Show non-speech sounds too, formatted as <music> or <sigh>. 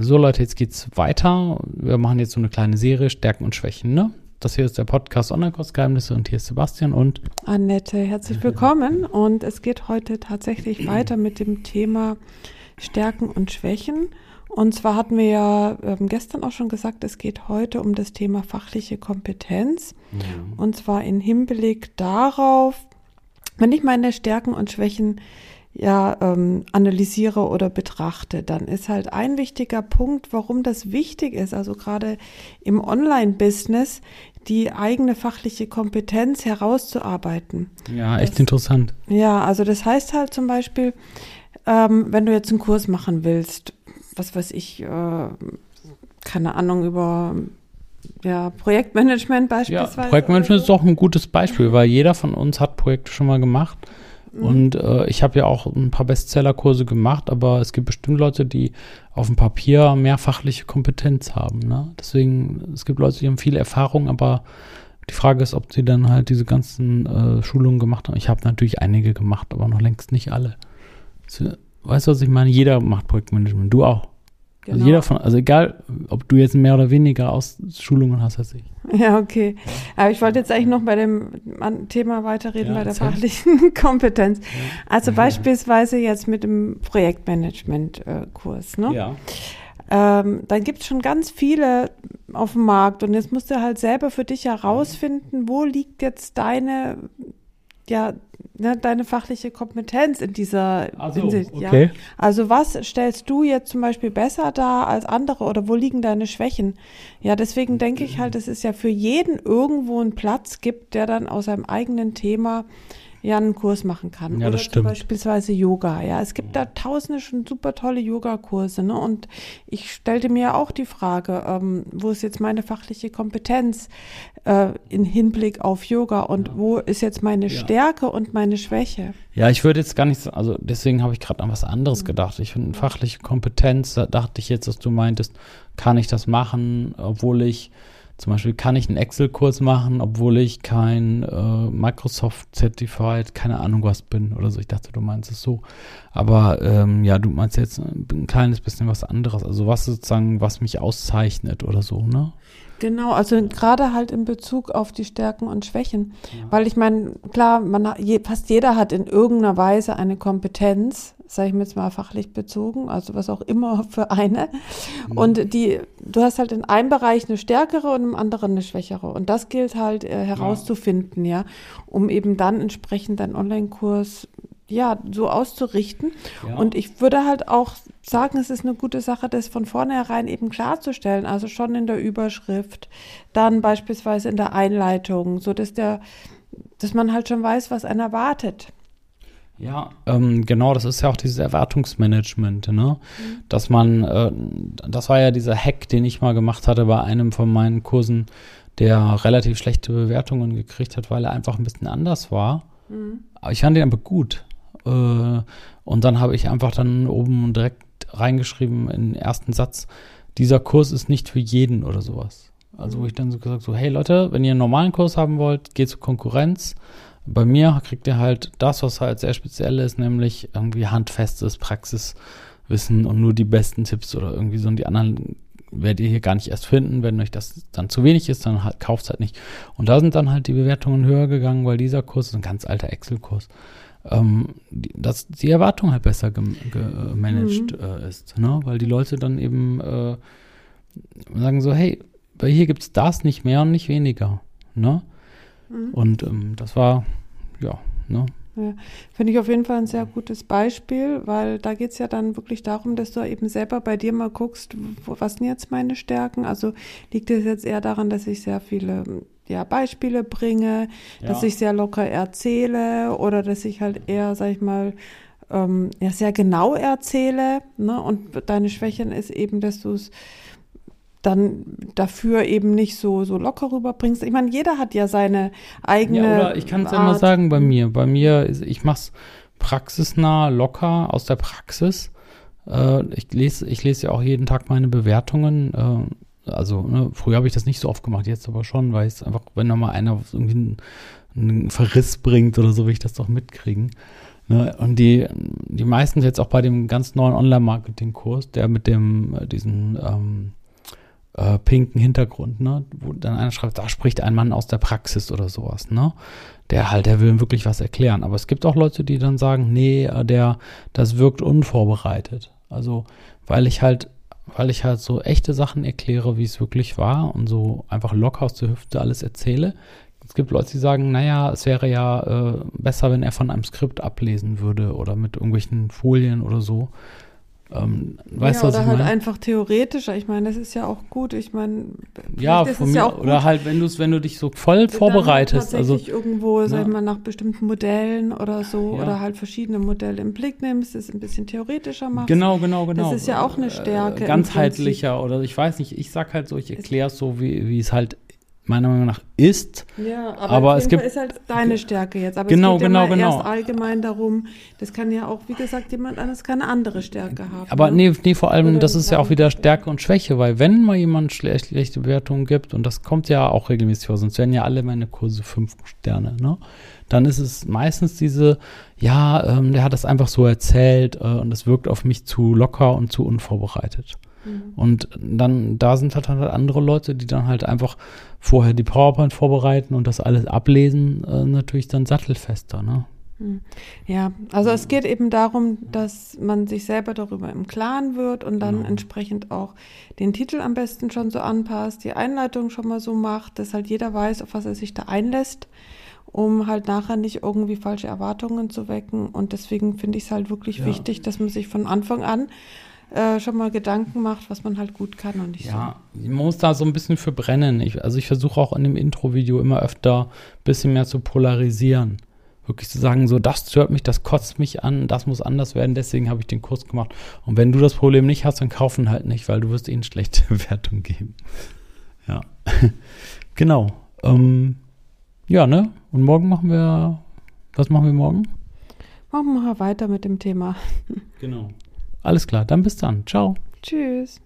So Leute, jetzt geht's weiter. Wir machen jetzt so eine kleine Serie Stärken und Schwächen, ne? Das hier ist der Podcast Online-Kursgeheimnisse und hier ist Sebastian und Annette. Herzlich willkommen und es geht heute tatsächlich weiter mit dem Thema Stärken und Schwächen. Und zwar hatten wir ja ähm, gestern auch schon gesagt, es geht heute um das Thema fachliche Kompetenz. Ja. Und zwar in Hinblick darauf, wenn ich meine Stärken und Schwächen ja ähm, analysiere oder betrachte, dann ist halt ein wichtiger Punkt, warum das wichtig ist, also gerade im Online-Business, die eigene fachliche Kompetenz herauszuarbeiten. Ja, echt das, interessant. Ja, also das heißt halt zum Beispiel, ähm, wenn du jetzt einen Kurs machen willst, was weiß ich, äh, keine Ahnung, über ja, Projektmanagement beispielsweise. Ja, Projektmanagement ist doch ein gutes Beispiel, weil jeder von uns hat Projekte schon mal gemacht. Mhm. Und äh, ich habe ja auch ein paar Bestsellerkurse gemacht, aber es gibt bestimmt Leute, die auf dem Papier mehr fachliche Kompetenz haben. Ne? Deswegen, es gibt Leute, die haben viel Erfahrung, aber die Frage ist, ob sie dann halt diese ganzen äh, Schulungen gemacht haben. Ich habe natürlich einige gemacht, aber noch längst nicht alle. Weißt du, was ich meine? Jeder macht Projektmanagement. Du auch. Also genau. Also jeder von, also egal, ob du jetzt mehr oder weniger Ausschulungen hast als ich. <laughs> Ja, okay. Aber ich wollte jetzt eigentlich noch bei dem Thema weiterreden, ja, bei der fachlichen <laughs> Kompetenz. Ja. Also beispielsweise jetzt mit dem Projektmanagement-Kurs. Ne? Ja. Ähm, dann gibt es schon ganz viele auf dem Markt und jetzt musst du halt selber für dich herausfinden, wo liegt jetzt deine ja, ne, deine fachliche Kompetenz in dieser also, Hinsicht. Okay. Ja. Also was stellst du jetzt zum Beispiel besser dar als andere oder wo liegen deine Schwächen? Ja, deswegen denke ich halt, dass es ja für jeden irgendwo einen Platz gibt, der dann aus seinem eigenen Thema ja einen Kurs machen kann. Ja, das stimmt. beispielsweise Yoga. Ja, es gibt da tausende schon super tolle Yogakurse. Ne? Und ich stellte mir auch die Frage, ähm, wo ist jetzt meine fachliche Kompetenz äh, in Hinblick auf Yoga und ja. wo ist jetzt meine ja. Stärke und meine Schwäche? Ja, ich würde jetzt gar nicht, also deswegen habe ich gerade an was anderes mhm. gedacht. Ich finde fachliche Kompetenz, da dachte ich jetzt, dass du meintest, kann ich das machen, obwohl ich zum Beispiel kann ich einen Excel-Kurs machen, obwohl ich kein äh, Microsoft-Certified, keine Ahnung was bin oder so. Ich dachte, du meinst es so. Aber ähm, ja, du meinst jetzt ein kleines bisschen was anderes. Also was sozusagen, was mich auszeichnet oder so, ne? Genau, also gerade halt in Bezug auf die Stärken und Schwächen. Ja. Weil ich meine, klar, man, je, fast jeder hat in irgendeiner Weise eine Kompetenz, sage ich mir jetzt mal fachlich bezogen, also was auch immer <laughs> für eine. Mhm. Und die, du hast halt in einem Bereich eine stärkere und im anderen eine schwächere. Und das gilt halt äh, herauszufinden, ja. ja, um eben dann entsprechend deinen Online-Kurs ja, so auszurichten. Ja. Und ich würde halt auch sagen, es ist eine gute Sache, das von vornherein eben klarzustellen. Also schon in der Überschrift, dann beispielsweise in der Einleitung, so dass der, dass man halt schon weiß, was einen erwartet. Ja, ähm, genau, das ist ja auch dieses Erwartungsmanagement, ne? Mhm. Dass man, äh, das war ja dieser Hack, den ich mal gemacht hatte bei einem von meinen Kursen, der relativ schlechte Bewertungen gekriegt hat, weil er einfach ein bisschen anders war. Mhm. Aber ich fand ihn aber gut. Äh, und dann habe ich einfach dann oben direkt reingeschrieben in den ersten Satz, dieser Kurs ist nicht für jeden oder sowas. Also wo ich dann so gesagt so, hey Leute, wenn ihr einen normalen Kurs haben wollt, geht zur Konkurrenz. Bei mir kriegt ihr halt das, was halt sehr speziell ist, nämlich irgendwie handfestes Praxiswissen und nur die besten Tipps oder irgendwie so. Und die anderen werdet ihr hier gar nicht erst finden. Wenn euch das dann zu wenig ist, dann halt, kauft es halt nicht. Und da sind dann halt die Bewertungen höher gegangen, weil dieser Kurs ist ein ganz alter Excel-Kurs ähm, dass die Erwartung halt besser gemanagt mhm. äh, ist, ne? weil die Leute dann eben äh, sagen so, hey, bei hier gibt es das nicht mehr und nicht weniger. Ne? Mhm. Und ähm, das war, ja, ne? Ja, Finde ich auf jeden Fall ein sehr gutes Beispiel, weil da geht es ja dann wirklich darum, dass du eben selber bei dir mal guckst, wo, was sind jetzt meine Stärken? Also liegt es jetzt eher daran, dass ich sehr viele ja, Beispiele bringe, ja. dass ich sehr locker erzähle oder dass ich halt eher, sag ich mal, ähm, ja, sehr genau erzähle. Ne? Und deine Schwächen ist eben, dass du es dann dafür eben nicht so, so locker rüberbringst. Ich meine, jeder hat ja seine eigene. Ja, oder ich kann es ja mal sagen bei mir. Bei mir, ich mache es praxisnah, locker aus der Praxis. Äh, ich lese, ich lese ja auch jeden Tag meine Bewertungen. Äh, also ne, früher habe ich das nicht so oft gemacht, jetzt aber schon, weil es einfach, wenn da mal einer irgendwie einen, einen, Verriss bringt oder so, will ich das doch mitkriegen. Ne? Und die, die meisten jetzt auch bei dem ganz neuen Online-Marketing-Kurs, der mit dem, äh, diesen ähm, äh, pinken Hintergrund, ne? wo dann einer schreibt, da spricht ein Mann aus der Praxis oder sowas, ne? Der halt, der will wirklich was erklären. Aber es gibt auch Leute, die dann sagen, nee, äh, der, das wirkt unvorbereitet. Also, weil ich halt, weil ich halt so echte Sachen erkläre, wie es wirklich war und so einfach locker aus der Hüfte alles erzähle. Es gibt Leute, die sagen, naja, es wäre ja äh, besser, wenn er von einem Skript ablesen würde oder mit irgendwelchen Folien oder so. Ähm, weißt ja, du, was oder ich halt meine? einfach theoretischer. Ich meine, das ist ja auch gut. Ich meine, ja, von mir, ja oder halt, wenn du es, wenn du dich so voll vorbereitest, also irgendwo, sag ich mal, nach bestimmten Modellen oder so ja. oder halt verschiedene Modelle im Blick nimmst, es ein bisschen theoretischer machst. Genau, genau, genau. Das ist ja auch eine Stärke. Äh, ganzheitlicher oder ich weiß nicht. Ich sag halt so, ich erkläre es so, wie wie es halt meiner Meinung nach ist. Ja, aber, aber es gibt, ist halt deine Stärke jetzt. Aber genau, es geht genau, ja genau. erst allgemein darum, das kann ja auch, wie gesagt, jemand anderes kann eine andere Stärke haben. Aber ne? nee, nee, vor allem, Oder das ist ja auch wieder Stärke und Schwäche, weil wenn mal jemand schlecht, schlechte Bewertungen gibt, und das kommt ja auch regelmäßig vor, sonst werden ja alle meine Kurse fünf Sterne, ne? Dann ist es meistens diese, ja, ähm, der hat das einfach so erzählt äh, und das wirkt auf mich zu locker und zu unvorbereitet. Mhm. Und dann, da sind halt, halt andere Leute, die dann halt einfach vorher die PowerPoint vorbereiten und das alles ablesen, äh, natürlich dann sattelfester, ne? Mhm. Ja, also es geht eben darum, dass man sich selber darüber im Klaren wird und dann genau. entsprechend auch den Titel am besten schon so anpasst, die Einleitung schon mal so macht, dass halt jeder weiß, auf was er sich da einlässt, um halt nachher nicht irgendwie falsche Erwartungen zu wecken. Und deswegen finde ich es halt wirklich ja. wichtig, dass man sich von Anfang an äh, schon mal Gedanken macht, was man halt gut kann und nicht ja, so. Ja, man muss da so ein bisschen für brennen. Ich, also ich versuche auch in dem Intro-Video immer öfter ein bisschen mehr zu polarisieren. Wirklich zu sagen, so, das stört mich, das kotzt mich an, das muss anders werden, deswegen habe ich den Kurs gemacht. Und wenn du das Problem nicht hast, dann kaufen halt nicht, weil du wirst ihnen schlechte <laughs> Wertung geben. Ja, <laughs> genau. Ähm, ja, ne? Und morgen machen wir, was machen wir morgen? Morgen machen wir weiter mit dem Thema. Genau. Alles klar, dann bis dann. Ciao. Tschüss.